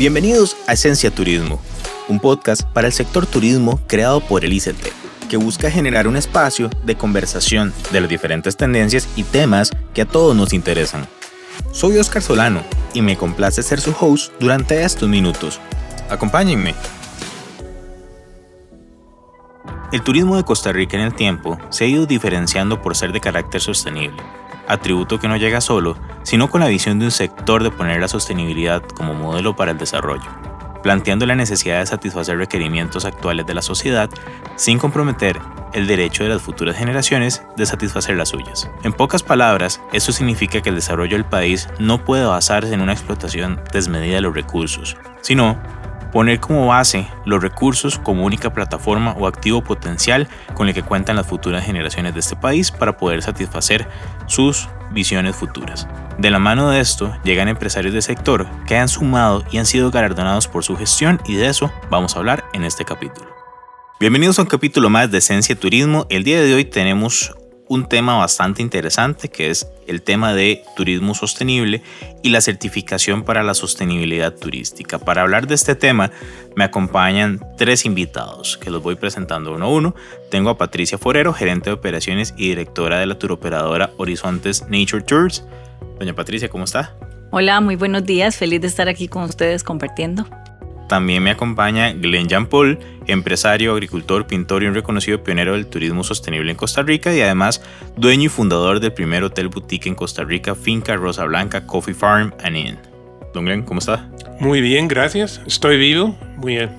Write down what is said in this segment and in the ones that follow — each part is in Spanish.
Bienvenidos a Esencia Turismo, un podcast para el sector turismo creado por el ICT, que busca generar un espacio de conversación de las diferentes tendencias y temas que a todos nos interesan. Soy Oscar Solano y me complace ser su host durante estos minutos. Acompáñenme. El turismo de Costa Rica en el tiempo se ha ido diferenciando por ser de carácter sostenible, atributo que no llega solo, sino con la visión de un sector de poner la sostenibilidad como modelo para el desarrollo, planteando la necesidad de satisfacer requerimientos actuales de la sociedad sin comprometer el derecho de las futuras generaciones de satisfacer las suyas. En pocas palabras, esto significa que el desarrollo del país no puede basarse en una explotación desmedida de los recursos, sino poner como base los recursos como única plataforma o activo potencial con el que cuentan las futuras generaciones de este país para poder satisfacer sus visiones futuras. De la mano de esto llegan empresarios del sector que han sumado y han sido galardonados por su gestión y de eso vamos a hablar en este capítulo. Bienvenidos a un capítulo más de Esencia Turismo. El día de hoy tenemos un tema bastante interesante que es el tema de turismo sostenible y la certificación para la sostenibilidad turística. Para hablar de este tema me acompañan tres invitados que los voy presentando uno a uno. Tengo a Patricia Forero, gerente de operaciones y directora de la turoperadora Horizontes Nature Tours. Doña Patricia, ¿cómo está? Hola, muy buenos días. Feliz de estar aquí con ustedes compartiendo. También me acompaña Glenn Jean Paul, empresario, agricultor, pintor y un reconocido pionero del turismo sostenible en Costa Rica y además dueño y fundador del primer hotel boutique en Costa Rica, Finca Rosa Blanca Coffee Farm and Inn. Don Glenn, ¿cómo está? Muy bien, gracias. Estoy vivo, muy bien.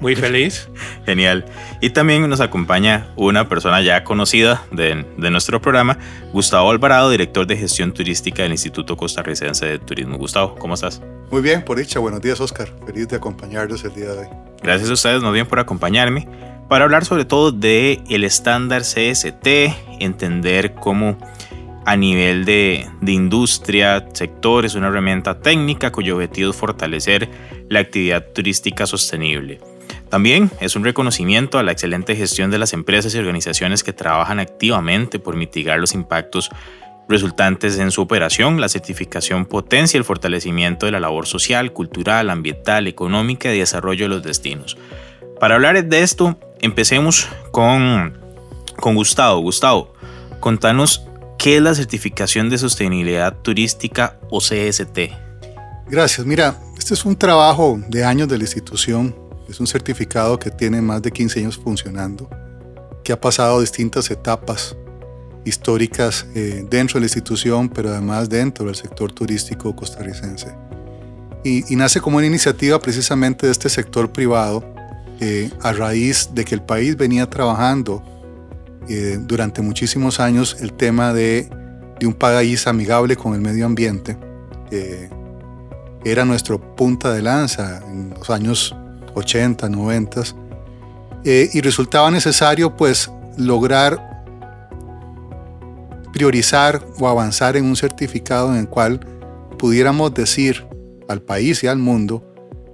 Muy feliz. Genial. Y también nos acompaña una persona ya conocida de, de, nuestro programa, Gustavo Alvarado, director de gestión turística del Instituto Costarricense de Turismo. Gustavo, ¿cómo estás? Muy bien, por dicha. Buenos días, Oscar. Feliz de acompañarlos el día de hoy. Gracias a ustedes, más bien, por acompañarme para hablar sobre todo de el estándar CST, entender cómo a nivel de, de, industria, sector, es una herramienta técnica cuyo objetivo es fortalecer la actividad turística sostenible. También es un reconocimiento a la excelente gestión de las empresas y organizaciones que trabajan activamente por mitigar los impactos resultantes en su operación. La certificación potencia el fortalecimiento de la labor social, cultural, ambiental, económica y desarrollo de los destinos. Para hablar de esto, empecemos con, con Gustavo. Gustavo, contanos ¿Qué es la certificación de sostenibilidad turística o CST? Gracias. Mira, este es un trabajo de años de la institución. Es un certificado que tiene más de 15 años funcionando, que ha pasado distintas etapas históricas eh, dentro de la institución, pero además dentro del sector turístico costarricense. Y, nace como una iniciativa precisamente de este sector privado, eh, a raíz de que el país venía trabajando eh, durante muchísimos años el tema de, un país amigable con el medio ambiente. era nuestro punta de lanza en los años 80, 90. Eh, y resultaba necesario pues lograr priorizar o avanzar en un certificado en el cual pudiéramos decir al país y al mundo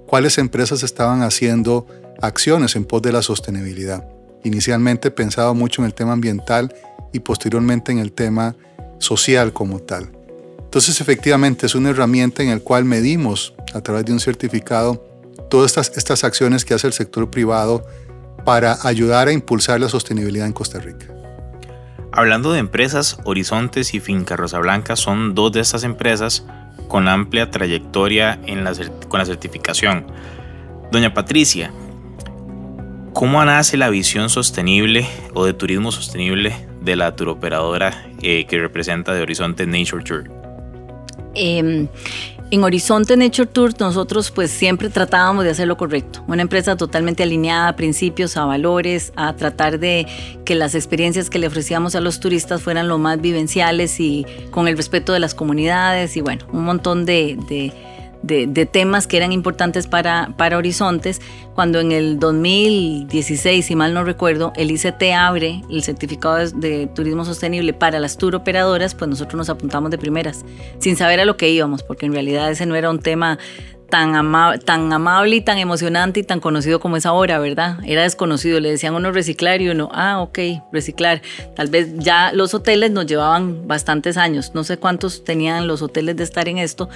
cuáles empresas estaban haciendo acciones en pos de la sostenibilidad inicialmente pensado mucho en el tema ambiental y posteriormente en el tema social como tal. Entonces efectivamente es una herramienta en la cual medimos a través de un certificado todas estas, estas acciones que hace el sector privado para ayudar a impulsar la sostenibilidad en Costa Rica. Hablando de empresas, Horizontes y Finca Rosa Blanca son dos de estas empresas con amplia trayectoria en con la certificación. Doña Patricia, ¿Cómo nace la visión sostenible o de turismo sostenible de la turoperadora eh, que representa de Horizonte Nature Tour? Eh, en Horizonte Nature Tour nosotros pues siempre tratábamos de hacer lo correcto. Una empresa totalmente alineada a principios, a valores, a tratar de que las experiencias que le ofrecíamos a los turistas fueran lo más vivenciales y con el respeto de las comunidades y bueno, un montón de de, temas que eran importantes para, para Horizontes, cuando en el 2016, si mal no recuerdo, el ICT abre el certificado de, turismo sostenible para las tour operadoras, pues nosotros nos apuntamos de primeras, sin saber a lo que íbamos, porque en realidad ese no era un tema tan, tan amable y tan emocionante y tan conocido como es ahora, ¿verdad? Era desconocido, le decían uno reciclar y uno, ah, ok, reciclar. Tal vez ya los hoteles nos llevaban bastantes años, no sé cuántos tenían los hoteles de estar en esto,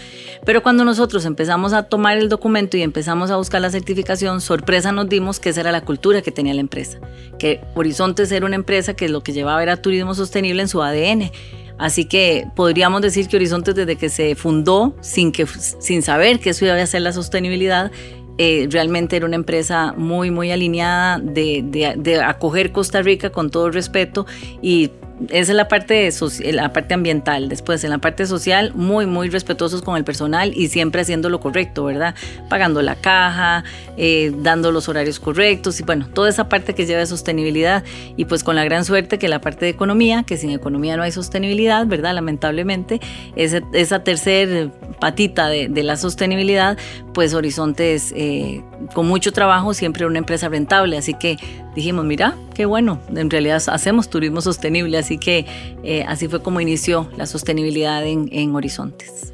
pero cuando nosotros empezamos a tomar el documento y empezamos a buscar la certificación, sorpresa nos dimos que esa era la cultura que tenía la empresa, que Horizontes era una empresa que lo que llevaba era turismo sostenible en su ADN Así que podríamos decir que Horizontes desde que se fundó, sin, que, sin saber que eso iba a ser la sostenibilidad, eh, realmente era una empresa muy, muy alineada de, de, de, acoger Costa Rica con todo respeto y esa es la parte, la parte ambiental. Después, en la parte social, muy, muy respetuosos con el personal y siempre haciendo lo correcto, ¿verdad? Pagando la caja, eh, dando los horarios correctos y bueno, toda esa parte que lleva de sostenibilidad. Y pues con la gran suerte que la parte de economía, que sin economía no hay sostenibilidad, ¿verdad? Lamentablemente, esa, esa tercer patita de, la sostenibilidad, pues Horizonte es eh, con mucho trabajo siempre una empresa rentable. Así que dijimos, mira, qué bueno, en realidad hacemos turismo sostenible, así que eh, así fue como inició la sostenibilidad en, en, Horizontes.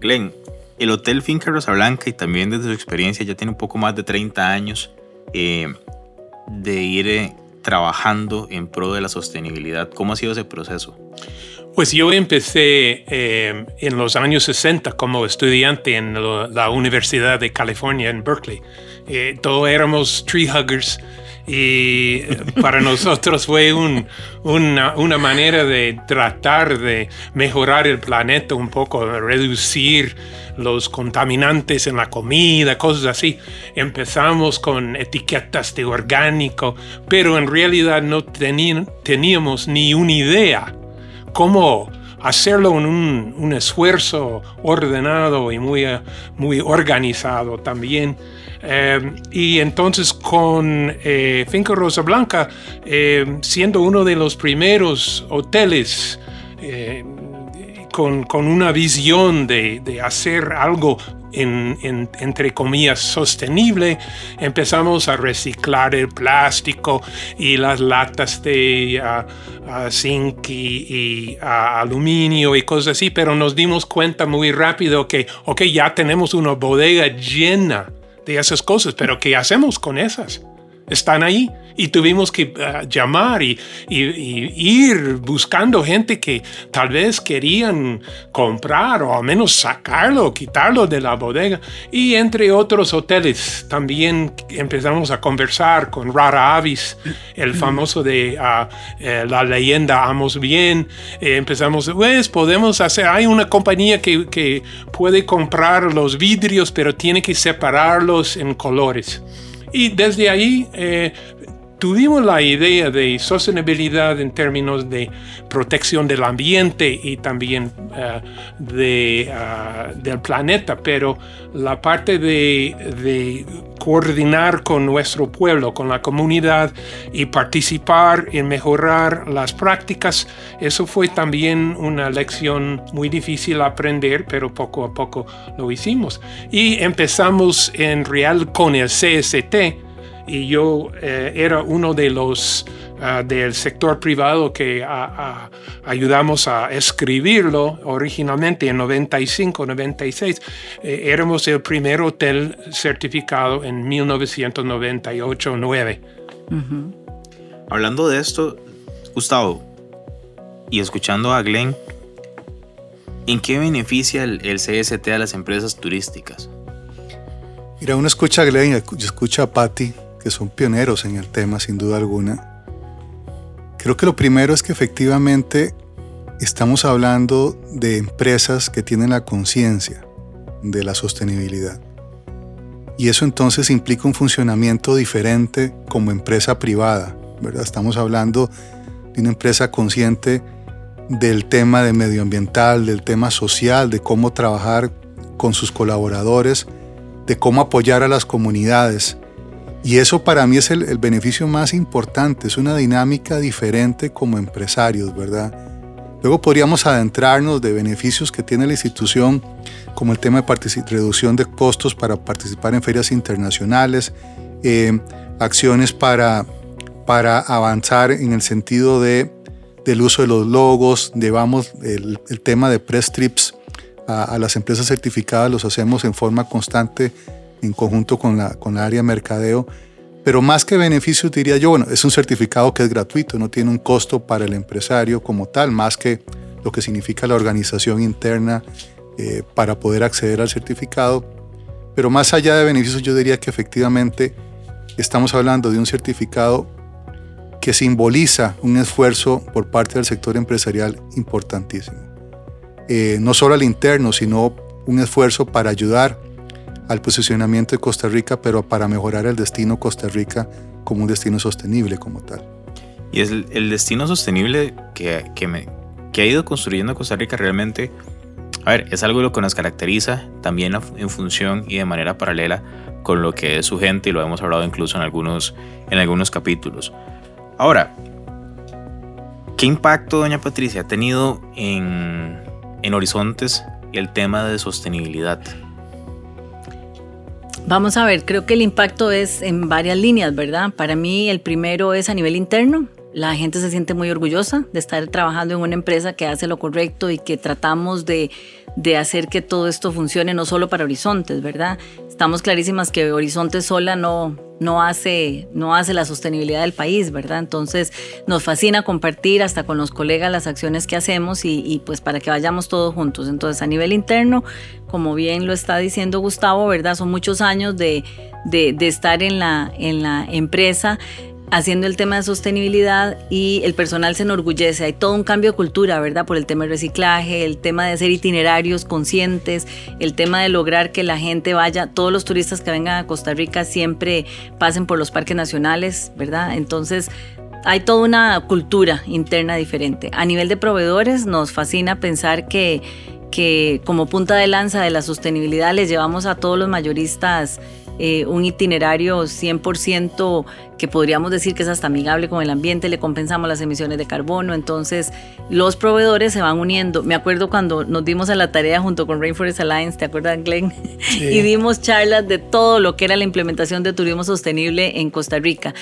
Glenn, el Hotel Finca Rosa Blanca y también desde su experiencia ya tiene un poco más de 30 años eh, de ir eh, trabajando en pro de la sostenibilidad. ¿Cómo ha sido ese proceso? Pues yo empecé eh, en los años 60 como estudiante en lo, la Universidad de California en Berkeley. Eh, todos éramos tree huggers y para nosotros fue un, una, manera de tratar de mejorar el planeta un poco, reducir los contaminantes en la comida, cosas así. Empezamos con etiquetas de orgánico, pero en realidad no teníamos ni una idea cómo hacerlo en un, esfuerzo ordenado y muy organizado también. Eh, y entonces con eh, Finca Rosa Blanca, eh, siendo uno de los primeros hoteles eh, con, con, una visión de, de hacer algo en, en, entre comillas, sostenible, empezamos a reciclar el plástico y las latas de zinc y, aluminio y cosas así, pero nos dimos cuenta muy rápido que, ok, ya tenemos una bodega llena de esas cosas, pero ¿qué hacemos con esas? Están ahí y tuvimos que uh, llamar y, y, y, ir buscando gente que tal vez querían comprar o al menos sacarlo, quitarlo de la bodega. Y entre otros hoteles también empezamos a conversar con Rara Avis, el famoso de uh, eh, la leyenda Amos Bien. Eh, empezamos, pues podemos hacer, hay una compañía que, que puede comprar los vidrios, pero tiene que separarlos en colores. Y desde ahí eh, tuvimos la idea de sostenibilidad en términos de protección del ambiente y también uh, de, uh, del planeta, pero la parte de, de, coordinar con nuestro pueblo, con la comunidad y participar en mejorar las prácticas, eso fue también una lección muy difícil aprender, pero poco a poco lo hicimos. Y empezamos en real con el CST, y yo eh, era uno de los uh, del sector privado que uh, uh, ayudamos a escribirlo originalmente en 95, 96. Eh, éramos el primer hotel certificado en 1998-9. Uh -huh. Hablando de esto, Gustavo, y escuchando a Glenn, ¿en qué beneficia el, el CST a las empresas turísticas? Mira, uno escucha a Glenn y escucha a Patty que son pioneros en el tema sin duda alguna. Creo que lo primero es que efectivamente estamos hablando de empresas que tienen la conciencia de la sostenibilidad. Y eso entonces implica un funcionamiento diferente como empresa privada, ¿verdad? Estamos hablando de una empresa consciente del tema de medioambiental, del tema social, de cómo trabajar con sus colaboradores, de cómo apoyar a las comunidades, y eso para mí es el, beneficio más importante, es una dinámica diferente como empresarios, ¿verdad? Luego podríamos adentrarnos de beneficios que tiene la institución, como el tema de reducción de costos para participar en ferias internacionales, eh, acciones para, para avanzar en el sentido de, del uso de los logos, llevamos el tema de press trips a, las empresas certificadas los hacemos en forma constante en conjunto con la, con la área de mercadeo. Pero más que beneficios, diría yo, bueno, es un certificado que es gratuito, no tiene un costo para el empresario como tal, más que lo que significa la organización interna eh, para poder acceder al certificado. Pero más allá de beneficios, yo diría que efectivamente estamos hablando de un certificado que simboliza un esfuerzo por parte del sector empresarial importantísimo. Eh, no solo al interno, sino un esfuerzo para ayudar al posicionamiento de Costa Rica, pero para mejorar el destino Costa Rica como un destino sostenible como tal. Y es el, destino sostenible que, que, ha ido construyendo Costa Rica realmente, a ver, es algo que nos caracteriza también en función y de manera paralela con lo que es su gente y lo hemos hablado incluso en algunos, en algunos capítulos. Ahora, ¿qué impacto, doña Patricia, ha tenido en, en Horizontes el tema de sostenibilidad? Vamos a ver, creo que el impacto es en varias líneas, ¿verdad? Para mí el primero es a nivel interno. La gente se siente muy orgullosa de estar trabajando en una empresa que hace lo correcto y que tratamos de, de hacer que todo esto funcione no solo para Horizontes, ¿verdad? Estamos clarísimas que Horizontes sola no, no hace, no hace la sostenibilidad del país, ¿verdad? Entonces nos fascina compartir hasta con los colegas las acciones que hacemos y, pues para que vayamos todos juntos. Entonces a nivel interno, como bien lo está diciendo Gustavo, ¿verdad? Son muchos años de, de, estar en la, en la empresa haciendo el tema de sostenibilidad y el personal se enorgullece. Hay todo un cambio de cultura, ¿verdad? Por el tema del reciclaje, el tema de hacer itinerarios conscientes, el tema de lograr que la gente vaya, todos los turistas que vengan a Costa Rica siempre pasen por los parques nacionales, ¿verdad? Entonces, hay toda una cultura interna diferente. A nivel de proveedores, nos fascina pensar que, que como punta de lanza de la sostenibilidad les llevamos a todos los mayoristas eh, un itinerario 100% que podríamos decir que es hasta amigable con el ambiente, le compensamos las emisiones de carbono, entonces los proveedores se van uniendo. Me acuerdo cuando nos dimos a la tarea junto con Rainforest Alliance, ¿te acuerdas Glenn? y dimos charlas de todo lo que era la implementación de turismo sostenible en Costa Rica.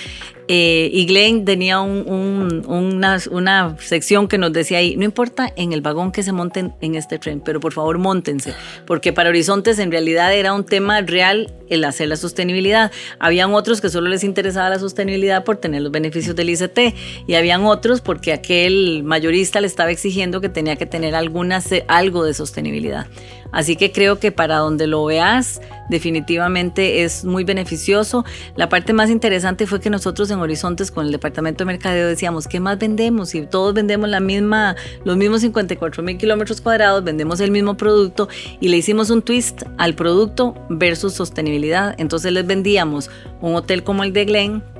Eh, y Glenn tenía una, una, sección que nos decía ahí, no importa en el vagón que se monten en este tren, pero por favor montense, porque para Horizontes en realidad era un tema real el hacer la sostenibilidad. Habían otros que solo les interesaba la sostenibilidad por tener los beneficios del ICT y habían otros porque aquel mayorista le estaba exigiendo que tenía que tener alguna, algo de sostenibilidad. Así que creo que para donde lo veas, definitivamente es muy beneficioso. La parte más interesante fue que nosotros en Horizontes con el departamento de mercadeo decíamos, ¿qué más vendemos? Si todos vendemos la misma, los mismos 54 mil kilómetros cuadrados, vendemos el mismo producto y le hicimos un twist al producto versus sostenibilidad. Entonces les vendíamos un hotel como el de Glen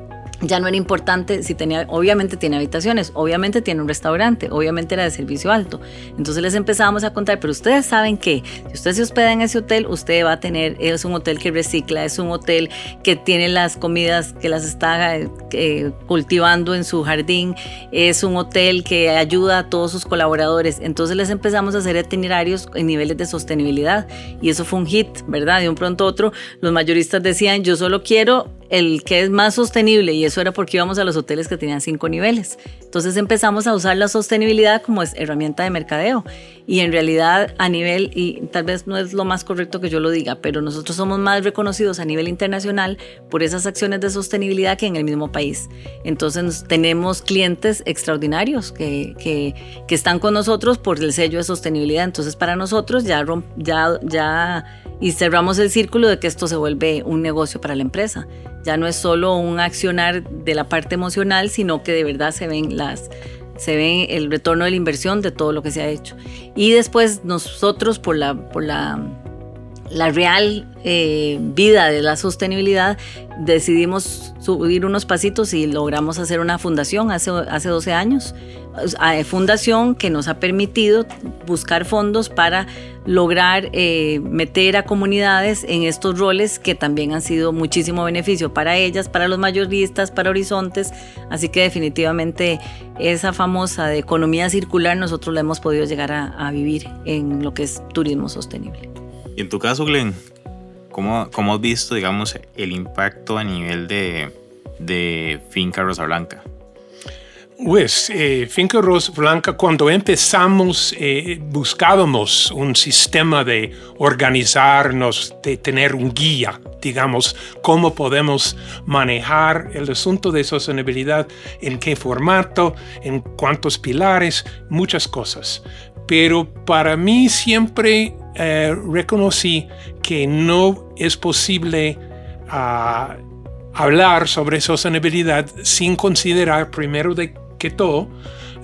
ya no era importante si tenía, obviamente tiene habitaciones, obviamente tiene un restaurante, obviamente era de servicio alto. Entonces les empezábamos a contar, pero ustedes saben que si usted se hospeda en ese hotel, usted va a tener, es un hotel que recicla, es un hotel que tiene las comidas que las está eh, cultivando en su jardín, es un hotel que ayuda a todos sus colaboradores. Entonces les empezamos a hacer itinerarios en niveles de sostenibilidad y eso fue un hit, ¿verdad? De un pronto a otro, los mayoristas decían, yo solo quiero el que es más sostenible y eso era porque íbamos a los hoteles que tenían cinco niveles. Entonces empezamos a usar la sostenibilidad como herramienta de mercadeo y en realidad a nivel, y tal vez no es lo más correcto que yo lo diga, pero nosotros somos más reconocidos a nivel internacional por esas acciones de sostenibilidad que en el mismo país. Entonces tenemos clientes extraordinarios que, que, están con nosotros por el sello de sostenibilidad. Entonces para nosotros ya, ya, ya y cerramos el círculo de que esto se vuelve un negocio para la empresa. Ya no es solo un accionar de la parte emocional, sino que de verdad se ven las se ve el retorno de la inversión de todo lo que se ha hecho. Y después nosotros por la por la la real eh, vida de la sostenibilidad, decidimos subir unos pasitos y logramos hacer una fundación hace, hace 12 años. Fundación que nos ha permitido buscar fondos para lograr eh, meter a comunidades en estos roles que también han sido muchísimo beneficio para ellas, para los mayoristas, para Horizontes. Así que definitivamente esa famosa economía circular nosotros la hemos podido llegar a vivir en lo que es turismo sostenible. Y en tu caso, Glenn, ¿cómo, cómo has visto, digamos, el impacto a nivel de, de Finca Rosa Blanca? Pues, eh, Finca Rosa Blanca, cuando empezamos, eh, buscábamos un sistema de organizarnos, de tener un guía, digamos, cómo podemos manejar el asunto de sostenibilidad, en qué formato, en cuántos pilares, muchas cosas. Pero para mí siempre eh, reconocí que no es posible ah, hablar sobre sostenibilidad sin considerar primero de que todo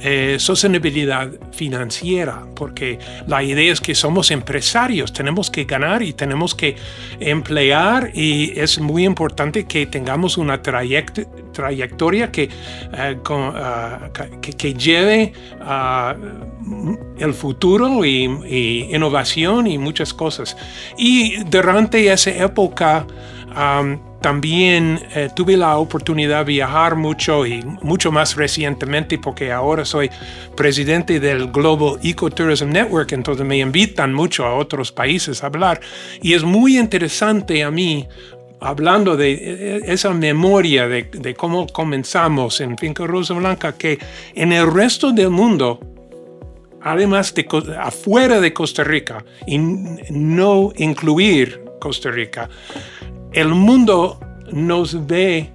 eh, sostenibilidad financiera, porque la idea es que somos empresarios, tenemos que ganar y tenemos que emplear y es muy importante que tengamos una trayectoria que, eh, ah, que, lleve a el futuro y, innovación y muchas cosas. Y durante esa época, también eh, tuve la oportunidad de viajar mucho y mucho más recientemente porque ahora soy presidente del Global Ecotourism Network, entonces me invitan mucho a otros países a hablar y es muy interesante a mí hablando de eh, esa memoria de, cómo comenzamos en Finca Rosa Blanca, que en el resto del mundo, además de afuera de Costa Rica, y no incluir Costa Rica, el mundo nos ve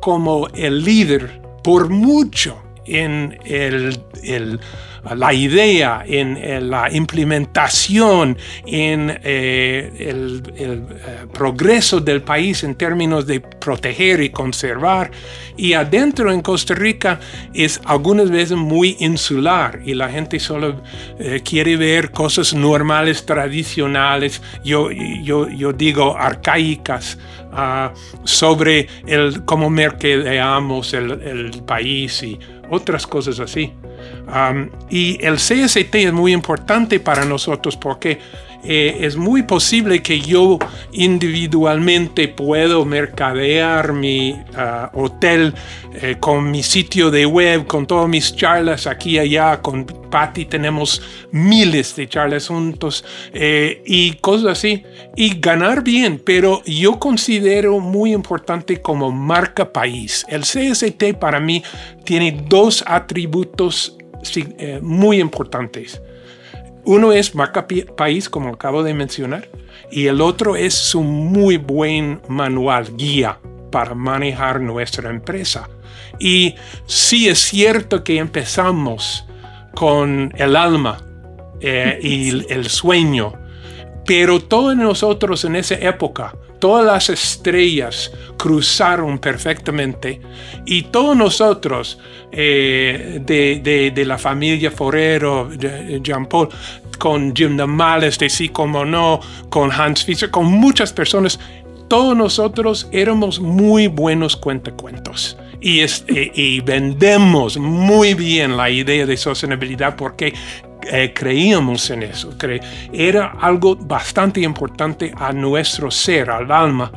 como el líder por mucho en el, la idea, en, la implementación, en eh, el, eh, progreso del país en términos de proteger y conservar. Y adentro en Costa Rica es algunas veces muy insular y la gente solo eh, quiere ver cosas normales, tradicionales, yo, yo, yo digo arcaicas. Ah, sobre el, cómo mercadeamos el, el país y otras cosas así. y el CST es muy importante para nosotros porque eh, es muy posible que yo individualmente puedo mercadear mi ah, hotel eh, con mi sitio de web, con todas mis charlas aquí y allá, con Patty tenemos miles de charlas juntos eh, y cosas así, y ganar bien, pero yo considero muy importante como marca país. El CST para mí tiene dos atributos muy importantes. Uno es marca país, como acabo de mencionar, y el otro es su muy buen manual, guía para manejar nuestra empresa. Y sí es cierto que empezamos con el alma eh, y el sueño, pero todos nosotros en esa época todas las estrellas cruzaron perfectamente y todos nosotros eh, de, la familia Forero, Jean Paul, con Jim Namales de Sí Como No, con Hans Fischer, con muchas personas, todos nosotros éramos muy buenos cuentacuentos. Y, eh, y vendemos muy bien la idea de sostenibilidad porque eh, creíamos en eso. era algo bastante importante a nuestro ser, al alma.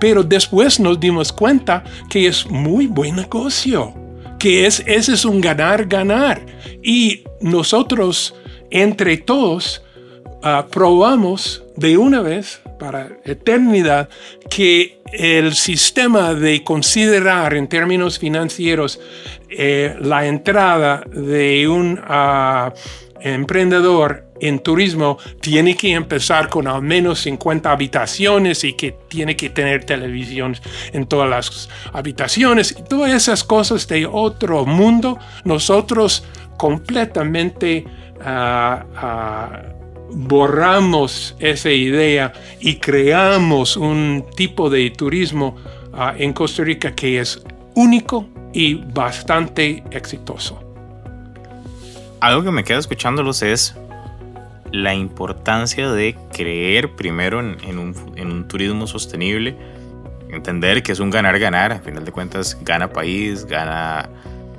Pero después nos dimos cuenta que es muy buen negocio, que es, ese es un ganar-ganar. Y nosotros, entre todos, ah, probamos de una vez para eternidad que el sistema de considerar en términos financieros eh, la entrada de un uh, emprendedor en turismo tiene que empezar con al menos 50 habitaciones y que tiene que tener televisión en todas las habitaciones y todas esas cosas de otro mundo, nosotros completamente ah, ah, borramos esa idea y creamos un tipo de turismo ah, en Costa Rica que es único y bastante exitoso algo que me queda escuchándolos es la importancia de creer primero en, un, turismo sostenible, entender que es un ganar-ganar, a final de cuentas gana país, gana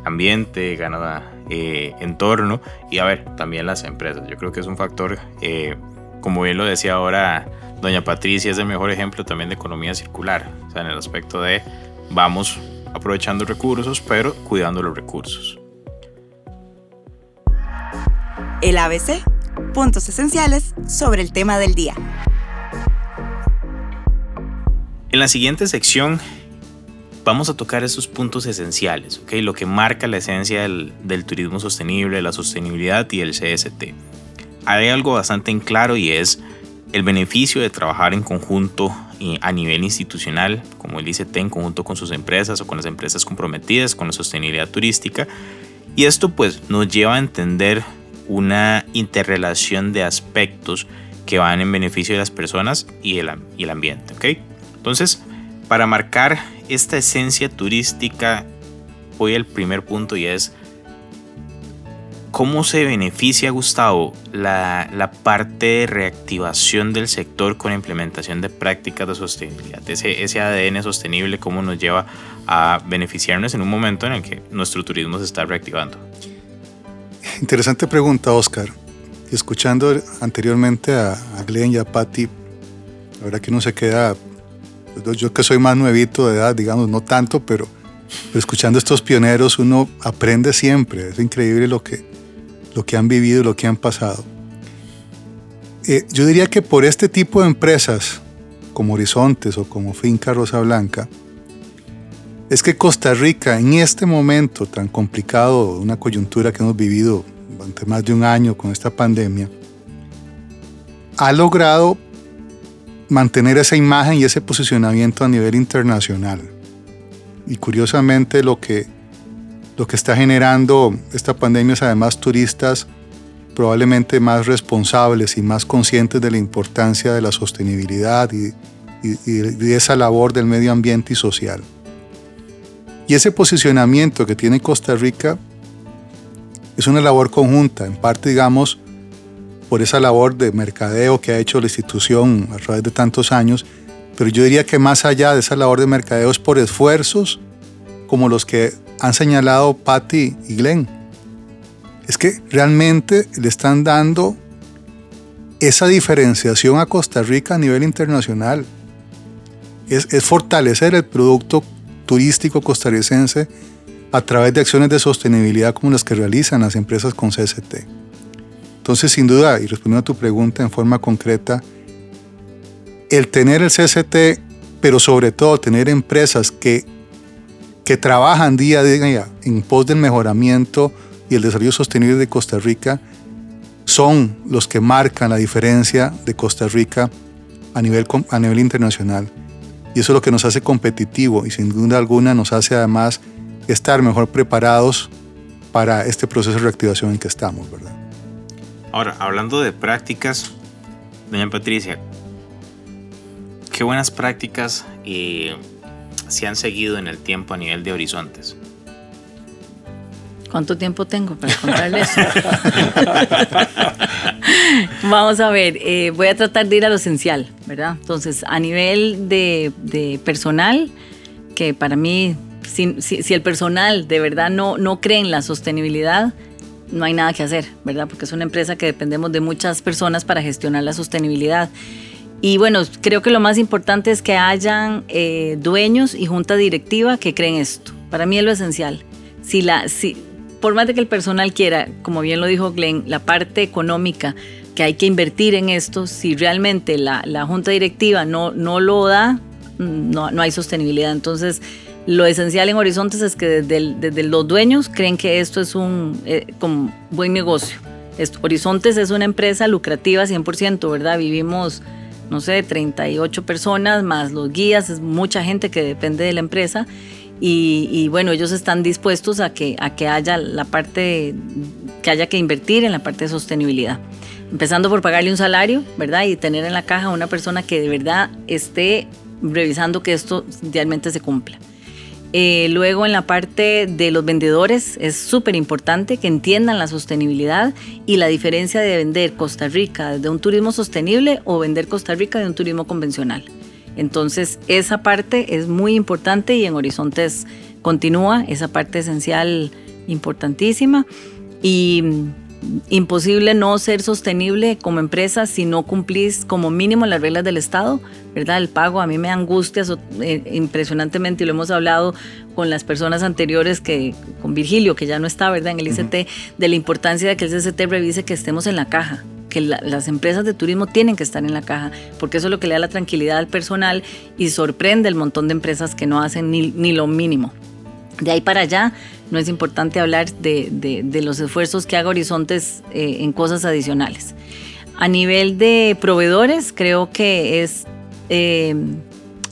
ambiente, gana eh, entorno y a ver, también las empresas. Yo creo que es un factor, eh, como bien lo decía ahora doña Patricia, es el mejor ejemplo también de economía circular, o sea, en el aspecto de vamos aprovechando recursos, pero cuidando los recursos. El ABC, puntos esenciales sobre el tema del día. En la siguiente sección vamos a tocar esos puntos esenciales, ¿ok? Lo que marca la esencia del, turismo sostenible, la sostenibilidad y el CST. Hay algo bastante claro y es el beneficio de trabajar en conjunto a nivel institucional, como el ICT, en conjunto con sus empresas o con las empresas comprometidas con la sostenibilidad turística. Y esto pues nos lleva a entender una interrelación de aspectos que van en beneficio de las personas y el, el ambiente. ¿ok? Entonces, para marcar esta esencia turística, voy al primer punto y es ¿Cómo se beneficia, Gustavo, la, la, parte de reactivación del sector con la implementación de prácticas de sostenibilidad? Ese, ese ADN sostenible, ¿cómo nos lleva a beneficiarnos en un momento en el que nuestro turismo se está reactivando? Interesante pregunta, Oscar. Escuchando anteriormente a, a Glenn y a Patty, la verdad que uno se queda, pues, yo que soy más nuevito de edad, digamos, no tanto, pero, pero escuchando a estos pioneros uno aprende siempre. Es increíble lo que, lo que han vivido y lo que han pasado. Eh, yo diría que por este tipo de empresas, como Horizontes o como Finca Rosa Blanca, es que Costa Rica en este momento tan complicado, una coyuntura que hemos vivido durante más de un año con esta pandemia, ha logrado mantener esa imagen y ese posicionamiento a nivel internacional. Y curiosamente lo que lo que está generando esta pandemia es además turistas probablemente más responsables y más conscientes de la importancia de la sostenibilidad y, de esa labor del medio ambiente y social. Y ese posicionamiento que tiene Costa Rica es una labor conjunta, en parte digamos por esa labor de mercadeo que ha hecho la institución a través de tantos años, pero yo diría que más allá de esa labor de mercadeo es por esfuerzos como los que han señalado Patty y Glenn. Es que realmente le están dando esa diferenciación a Costa Rica a nivel internacional. Es, fortalecer el producto turístico costarricense a través de acciones de sostenibilidad como las que realizan las empresas con CST. Entonces, sin duda, y respondiendo a tu pregunta en forma concreta, el tener el CST, pero sobre todo tener empresas que que trabajan día a día en pos del mejoramiento y el desarrollo sostenible de Costa Rica son los que marcan la diferencia de Costa Rica a nivel, a nivel internacional. Y eso es lo que nos hace competitivo y sin duda alguna nos hace además estar mejor preparados para este proceso de reactivación en que estamos, ¿verdad? Ahora, hablando de prácticas, doña Patricia, qué buenas prácticas y se han seguido en el tiempo a nivel de horizontes? ¿Cuánto tiempo tengo para contarles? Vamos a ver, eh, voy a tratar de ir a lo esencial, ¿verdad? Entonces, a nivel de, personal, que para mí, si, si, el personal de verdad no, no cree en la sostenibilidad, no hay nada que hacer, ¿verdad? Porque es una empresa que dependemos de muchas personas para gestionar la sostenibilidad. Y bueno, creo que lo más importante es que hayan eh, dueños y junta directiva que creen esto. Para mí es lo esencial. Si la, si, por más de que el personal quiera, como bien lo dijo Glenn, la parte económica que hay que invertir en esto, si realmente la, la junta directiva no, no lo da, no, no, hay sostenibilidad. Entonces, lo esencial en Horizontes es que desde, desde los dueños creen que esto es un eh, como buen negocio. Horizontes es una empresa lucrativa 100%, ¿verdad? Vivimos no sé, 38 personas más los guías, es mucha gente que depende de la empresa. Y, bueno, ellos están dispuestos a que, a que haya la parte, que haya que invertir en la parte de sostenibilidad. Empezando por pagarle un salario, ¿verdad? Y tener en la caja una persona que de verdad esté revisando que esto realmente se cumpla. Eh, luego en la parte de los vendedores es súper importante que entiendan la sostenibilidad y la diferencia de vender Costa Rica de un turismo sostenible o vender Costa Rica de un turismo convencional. Entonces esa parte es muy importante y en Horizontes continúa esa parte esencial importantísima y imposible no ser sostenible como empresa si no cumplís como mínimo las reglas del Estado, ¿verdad? El pago a mí me angustia eh, impresionantemente y lo hemos hablado con las personas anteriores que con Virgilio que ya no está, ¿verdad? En el ICT de la importancia de que el ICT revise que estemos en la caja, las empresas de turismo tienen que estar en la caja, porque eso es lo que le da la tranquilidad al personal y sorprende el montón de empresas que no hacen ni, lo mínimo. De ahí para allá, no es importante hablar de, los esfuerzos que haga Horizontes eh, en cosas adicionales. A nivel de proveedores, creo que es eh,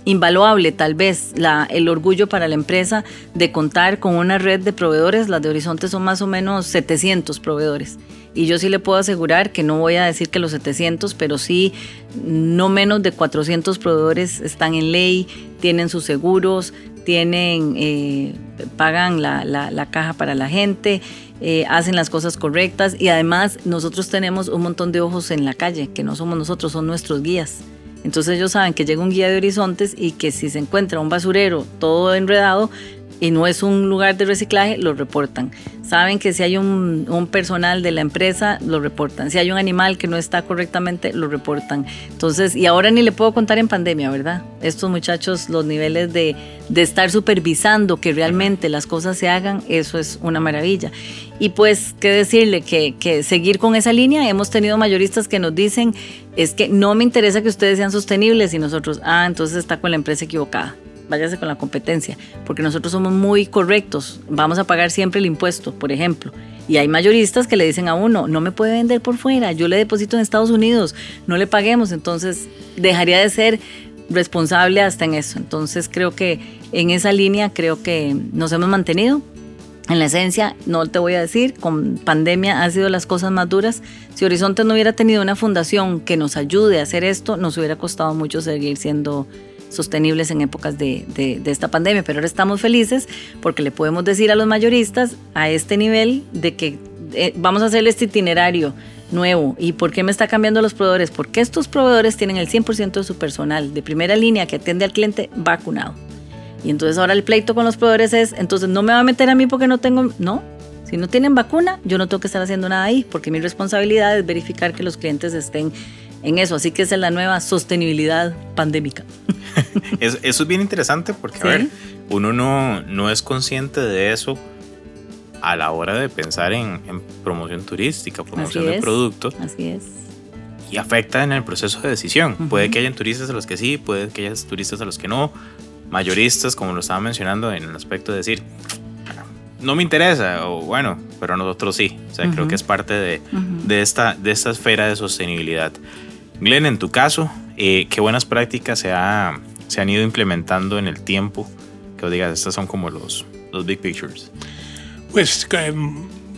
invaluable tal vez el orgullo para la empresa de contar con una red de proveedores. Las de Horizonte son más o menos 700 proveedores. Y yo sí le puedo asegurar que no voy a decir que los 700, pero sí no menos de 400 proveedores están en ley, tienen sus seguros, tienen, eh, pagan la, la, caja para la gente, eh, hacen las cosas correctas y además nosotros tenemos un montón de ojos en la calle, que no somos nosotros, son nuestros guías. Entonces ellos saben que llega un guía de horizontes y que si se encuentra un basurero todo enredado y no es un lugar de reciclaje, lo reportan. Saben que si hay un, personal de la empresa, lo reportan. Si hay un animal que no está correctamente, lo reportan. Entonces, y ahora ni le puedo contar en pandemia, ¿verdad? Estos muchachos, los niveles de, de estar supervisando que realmente las cosas se hagan, eso es una maravilla. Y pues, ¿qué decirle? Que, que seguir con esa línea. Hemos tenido mayoristas que nos dicen, es que no me interesa que ustedes sean sostenibles y nosotros, ah, entonces está con la empresa equivocada váyase con la competencia, porque nosotros somos muy correctos, vamos a pagar siempre el impuesto, por ejemplo. Y hay mayoristas que le dicen a uno, no me puede vender por fuera, yo le deposito en Estados Unidos, no le paguemos, entonces dejaría de ser responsable hasta en eso. Entonces creo que en esa línea creo que nos hemos mantenido. En la esencia, no te voy a decir, con pandemia han sido las cosas más duras. Si Horizonte no hubiera tenido una fundación que nos ayude a hacer esto, nos hubiera costado mucho seguir siendo sostenibles en épocas de, esta pandemia. Pero ahora estamos felices porque le podemos decir a los mayoristas a este nivel de que eh, vamos a hacer este itinerario nuevo. ¿Y por qué me está cambiando los proveedores? Porque estos proveedores tienen el 100% de su personal de primera línea que atiende al cliente vacunado. Y entonces ahora el pleito con los proveedores es, entonces no me va a meter a mí porque no tengo, no, si no tienen vacuna, yo no tengo que estar haciendo nada ahí, porque mi responsabilidad es verificar que los clientes estén en eso. Así que esa es la nueva sostenibilidad pandémica. eso, es bien interesante porque, a ver, uno no, no es consciente de eso a la hora de pensar en, promoción turística, promoción de productos. Así es. Y afecta en el proceso de decisión. Puede que hayan turistas a los que sí, puede que haya turistas a los que no. Mayoristas, como lo estaba mencionando, en el aspecto de decir, no me interesa, o bueno, pero nosotros sí. O sea, creo que es parte de, de, esta, de esta esfera de sostenibilidad. Glenn, en tu caso, eh, ¿qué buenas prácticas se, ha, se, han ido implementando en el tiempo? Que os digas, estas son como los, los big pictures. Pues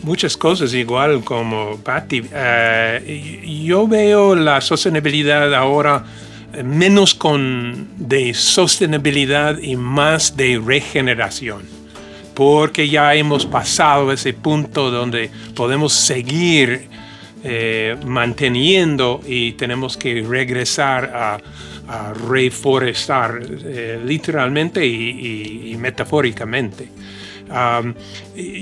muchas cosas, igual como Patty. Eh, yo veo la sostenibilidad ahora eh, menos con de sostenibilidad y más de regeneración porque ya hemos pasado ese punto donde podemos seguir eh, manteniendo y tenemos que regresar a, reforestar eh, literalmente y, metafóricamente.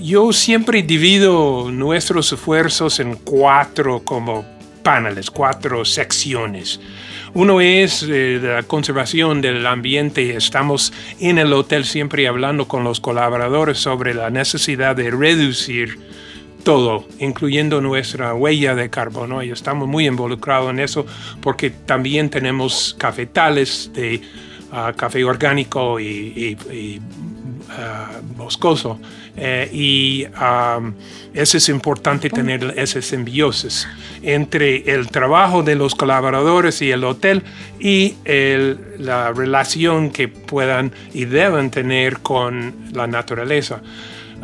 yo siempre divido nuestros esfuerzos en cuatro como paneles, cuatro secciones. Uno es eh, la conservación del ambiente. Estamos en el hotel siempre hablando con los colaboradores sobre la necesidad de reducir todo, incluyendo nuestra huella de carbono. Y estamos muy involucrados en eso porque también tenemos cafetales de ah, café orgánico y, ah, boscoso. Eh, y eso es importante tener esa simbiosis entre el trabajo de los colaboradores y el hotel y la relación que puedan y deben tener con la naturaleza.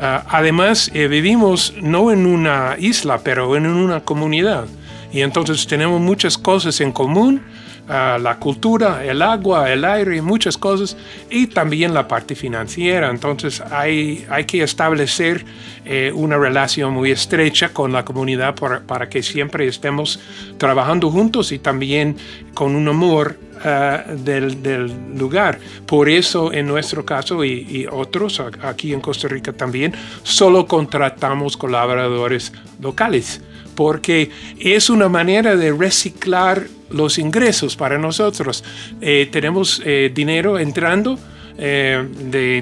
Ah, además, eh, vivimos no en una isla, pero en una comunidad. Y entonces tenemos muchas cosas en común, ah, la cultura, el agua, el aire, muchas cosas, y también la parte financiera. Entonces hay, hay que establecer eh, una relación muy estrecha con la comunidad para, para que siempre estemos trabajando juntos y también con un amor eh, del, lugar. Por eso, en nuestro caso y, otros aquí en Costa Rica también, solo contratamos colaboradores locales, porque es una manera de reciclar los ingresos para nosotros. Eh, tenemos eh, dinero entrando. de,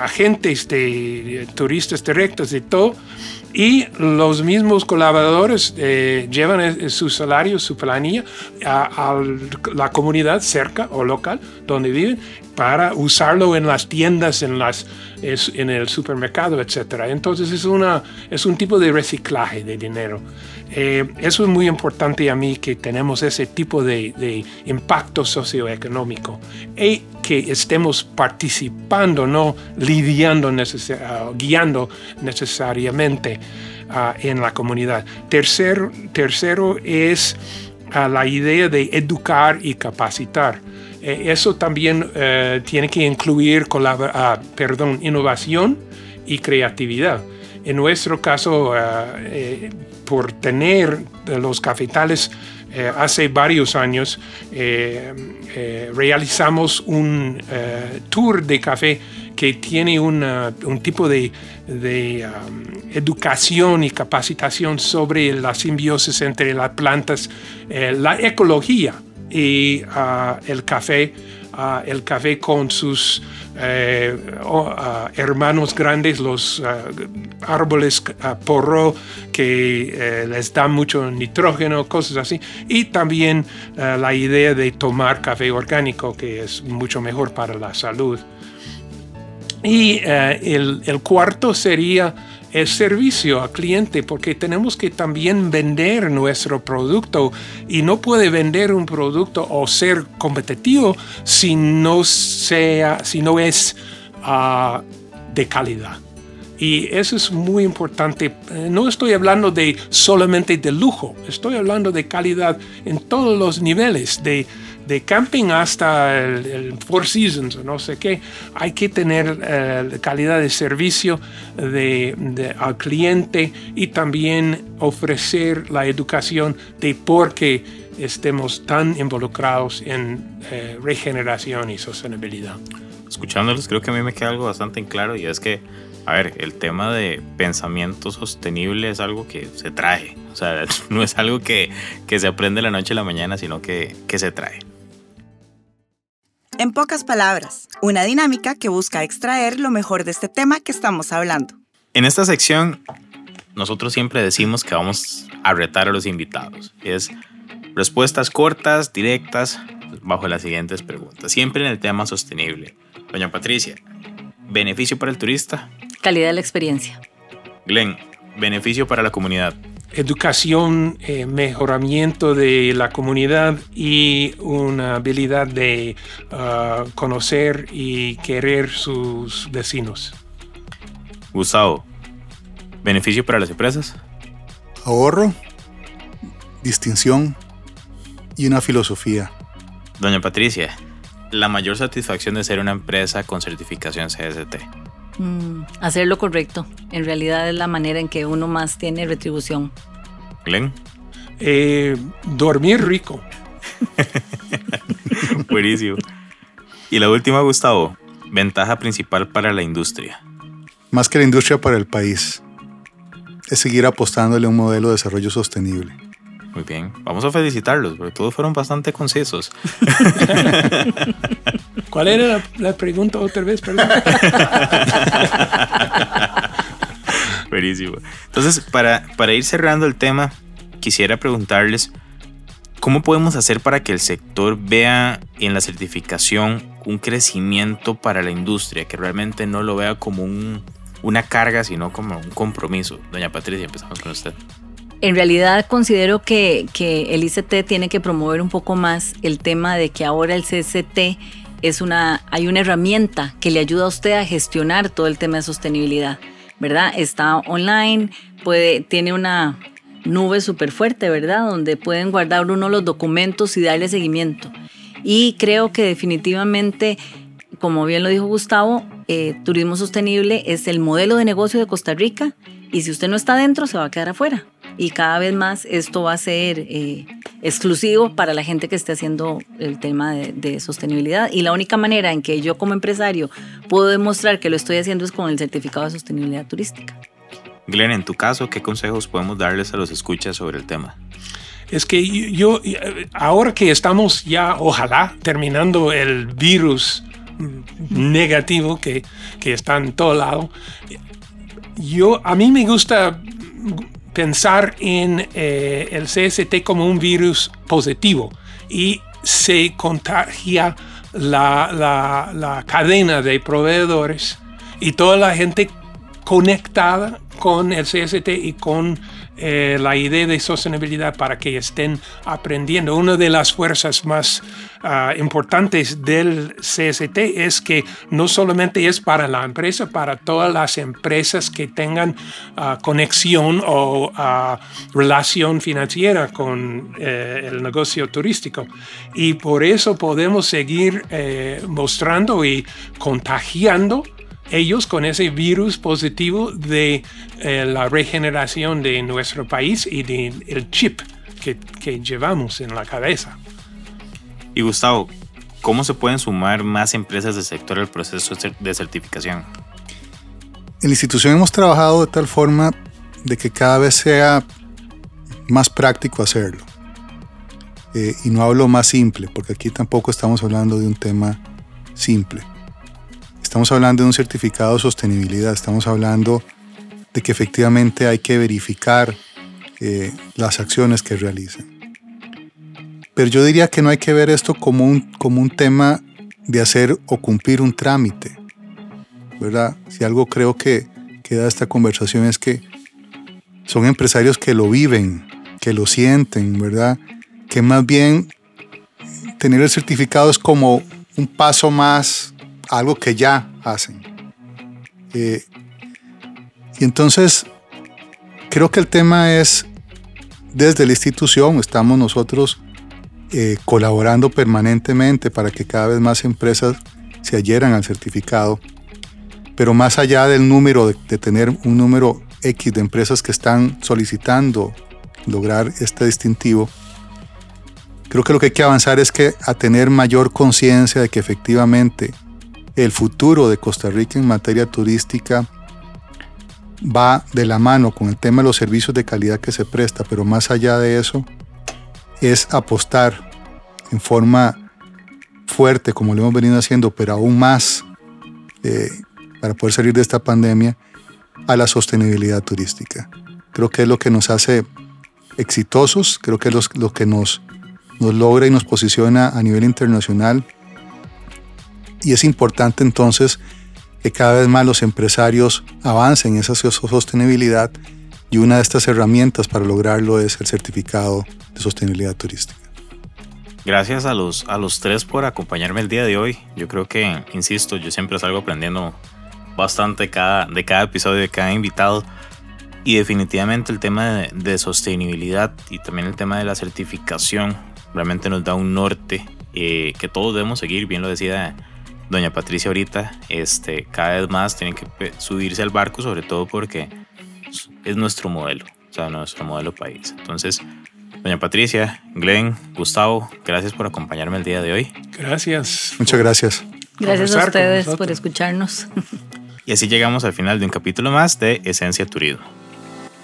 agentes, de turistas directos, de todo, y los mismos colaboradores eh, llevan su salario, su planilla a, la comunidad cerca o local donde viven para usarlo en las tiendas, en, las, en el supermercado, etc. Entonces es, una, es un tipo de reciclaje de dinero. Eh, eso es muy importante a mí que tenemos ese tipo de, impacto socioeconómico y que estemos participando, no lidiando, uh, guiando necesariamente uh, en la comunidad. Tercero, tercero es uh, la idea de educar y capacitar. Eh, eso también eh, tiene que incluir perdón, innovación y creatividad. En nuestro caso, por tener los cafetales eh, hace varios años eh, eh, realizamos un tour de café que tiene un tipo de, um, educación y capacitación sobre la simbiosis entre las plantas, la ecología y uh, el café el café con sus eh, hermanos grandes, los árboles porro que eh, les dan mucho nitrógeno, cosas así. Y también eh, la idea de tomar café orgánico, que es mucho mejor para la salud. Y el, el cuarto sería el servicio al cliente porque tenemos que también vender nuestro producto y no puede vender un producto o ser competitivo si no, sea, si no es ah, de calidad. Y eso es muy importante. Eh, no estoy hablando de solamente de lujo, estoy hablando de calidad en todos los niveles, de, de camping hasta el, Four Seasons no sé qué, hay que tener eh, calidad de servicio de, al cliente y también ofrecer la educación de por qué estemos tan involucrados en eh, regeneración y sostenibilidad. Escuchándolos creo que a mí me queda algo bastante claro y es que, a ver, el tema de pensamiento sostenible es algo que se trae. O sea, no es algo que, que se aprende la noche a la mañana, sino que, que se trae. En pocas palabras, una dinámica que busca extraer lo mejor de este tema que estamos hablando. En esta sección, nosotros siempre decimos que vamos a retar a los invitados. Es respuestas cortas, directas, bajo las siguientes preguntas. Siempre en el tema sostenible. Doña Patricia, beneficio para el turista. Calidad de la experiencia. Glenn, beneficio para la comunidad educación, eh, mejoramiento de la comunidad y una habilidad de ah, conocer y querer sus vecinos. Gustavo, ¿beneficio para las empresas? Ahorro, distinción y una filosofía. Doña Patricia, la mayor satisfacción de ser una empresa con certificación CST. Mm, hacer lo correcto. En realidad es la manera en que uno más tiene retribución. Glenn. Eh, dormir rico. Buenísimo. Y la última, Gustavo. Ventaja principal para la industria. Más que la industria para el país. Es seguir apostándole a un modelo de desarrollo sostenible. Muy bien, vamos a felicitarlos, porque todos fueron bastante concisos. ¿Cuál era la, pregunta otra vez? Perdón. Buenísimo. Entonces, para, para ir cerrando el tema, quisiera preguntarles, ¿cómo podemos hacer para que el sector vea en la certificación un crecimiento para la industria, que realmente no lo vea como un, una carga, sino como un compromiso? Doña Patricia, empezamos con usted. En realidad considero que, el ICT tiene que promover un poco más el tema de que ahora el CCT es una, hay una herramienta que le ayuda a usted a gestionar todo el tema de sostenibilidad, ¿verdad? Está online, tiene una nube súper fuerte, ¿verdad? Donde pueden guardar uno los documentos y darle seguimiento. Y creo que definitivamente, como bien lo dijo Gustavo, eh, turismo sostenible es el modelo de negocio de Costa Rica y si usted no está dentro se va a quedar afuera y cada vez más esto va a ser eh, exclusivo para la gente que esté haciendo el tema de, sostenibilidad. Y la única manera en que yo como empresario puedo demostrar que lo estoy haciendo es con el certificado de sostenibilidad turística. Glenn, en tu caso, ¿qué consejos podemos darles a los escuchas sobre el tema? Es que yo, ahora que estamos ya, ojalá, terminando el virus negativo que, que está en todo lado, yo, a mí me gusta pensar en eh, el CST como un virus positivo y se contagia la, la, la cadena de proveedores y toda la gente conectada con el CST y con eh, la idea de sostenibilidad para que estén aprendiendo. Una de las fuerzas más ah, importantes del CST es que no solamente es para la empresa, para todas las empresas que tengan ah, conexión o ah, relación financiera con eh, el negocio turístico. Y por eso podemos seguir eh, mostrando y contagiando ellos con ese virus positivo de eh, la regeneración de nuestro país y del el chip que, que, llevamos en la cabeza. Y Gustavo, ¿cómo se pueden sumar más empresas del sector al proceso de certificación? En la institución hemos trabajado de tal forma de que cada vez sea más práctico hacerlo. Eh, y no hablo más simple, porque aquí tampoco estamos hablando de un tema simple Estamos hablando de un certificado de sostenibilidad, estamos hablando de que efectivamente hay que verificar eh, las acciones que realizan. Pero yo diría que no hay que ver esto como un, como un tema de hacer o cumplir un trámite, ¿verdad? Si algo creo que, que da esta conversación es que son empresarios que lo viven, que lo sienten, ¿verdad? Que más bien tener el certificado es como un paso más algo que ya hacen. Eh, y entonces, creo que el tema es, desde la institución, estamos nosotros eh, colaborando permanentemente para que cada vez más empresas se adhieran al certificado, pero más allá del número, de, de tener un número X de empresas que están solicitando lograr este distintivo, creo que lo que hay que avanzar es que a tener mayor conciencia de que efectivamente el futuro de Costa Rica en materia turística va de la mano con el tema de los servicios de calidad que se presta, pero más allá de eso es apostar en forma fuerte, como lo hemos venido haciendo, pero aún más eh, para poder salir de esta pandemia, a la sostenibilidad turística. Creo que es lo que nos hace exitosos, creo que es lo que nos, nos logra y nos posiciona a nivel internacional y es importante entonces que cada vez más los empresarios avancen en esa sostenibilidad y una de estas herramientas para lograrlo es el certificado de sostenibilidad turística. Gracias a los, a los tres por acompañarme el día de hoy. Yo creo que, insisto, yo siempre salgo aprendiendo bastante cada, de cada episodio, de cada invitado. Y definitivamente el tema de, de, sostenibilidad y también el tema de la certificación realmente nos da un norte eh, que todos debemos seguir, bien lo decía doña Patricia ahorita, este, cada vez más tiene que subirse al barco, sobre todo porque es nuestro modelo, o sea, nuestro modelo país. Entonces, doña Patricia, Glenn, Gustavo, gracias por acompañarme el día de hoy. Gracias. Muchas gracias. Gracias a ustedes por escucharnos. Y así llegamos al final de un capítulo más de Esencia Turismo.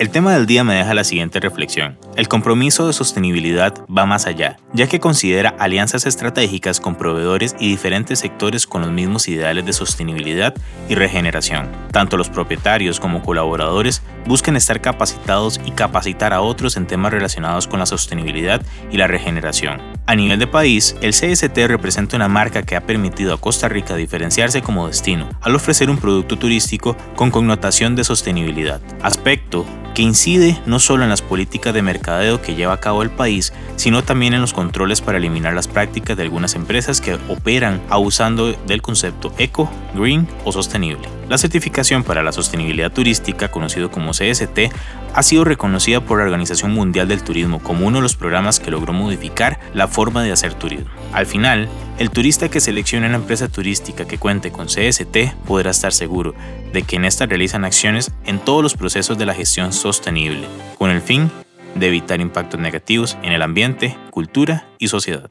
El tema del día me deja la siguiente reflexión. El compromiso de sostenibilidad va más allá, ya que considera alianzas estratégicas con proveedores y diferentes sectores con los mismos ideales de sostenibilidad y regeneración. Tanto los propietarios como colaboradores buscan estar capacitados y capacitar a otros en temas relacionados con la sostenibilidad y la regeneración. A nivel de país, el CST representa una marca que ha permitido a Costa Rica diferenciarse como destino al ofrecer un producto turístico con connotación de sostenibilidad, aspecto que incide no solo en las políticas de mercadeo que lleva a cabo el país, sino también en los controles para eliminar las prácticas de algunas empresas que operan abusando del concepto eco, green o sostenible. La certificación para la sostenibilidad turística, conocido como CST, ha sido reconocida por la Organización Mundial del Turismo como uno de los programas que logró modificar la forma de hacer turismo. Al final, el turista que seleccione una empresa turística que cuente con CST podrá estar seguro de que en esta realizan acciones en todos los procesos de la gestión sostenible, con el fin de evitar impactos negativos en el ambiente, cultura y sociedad.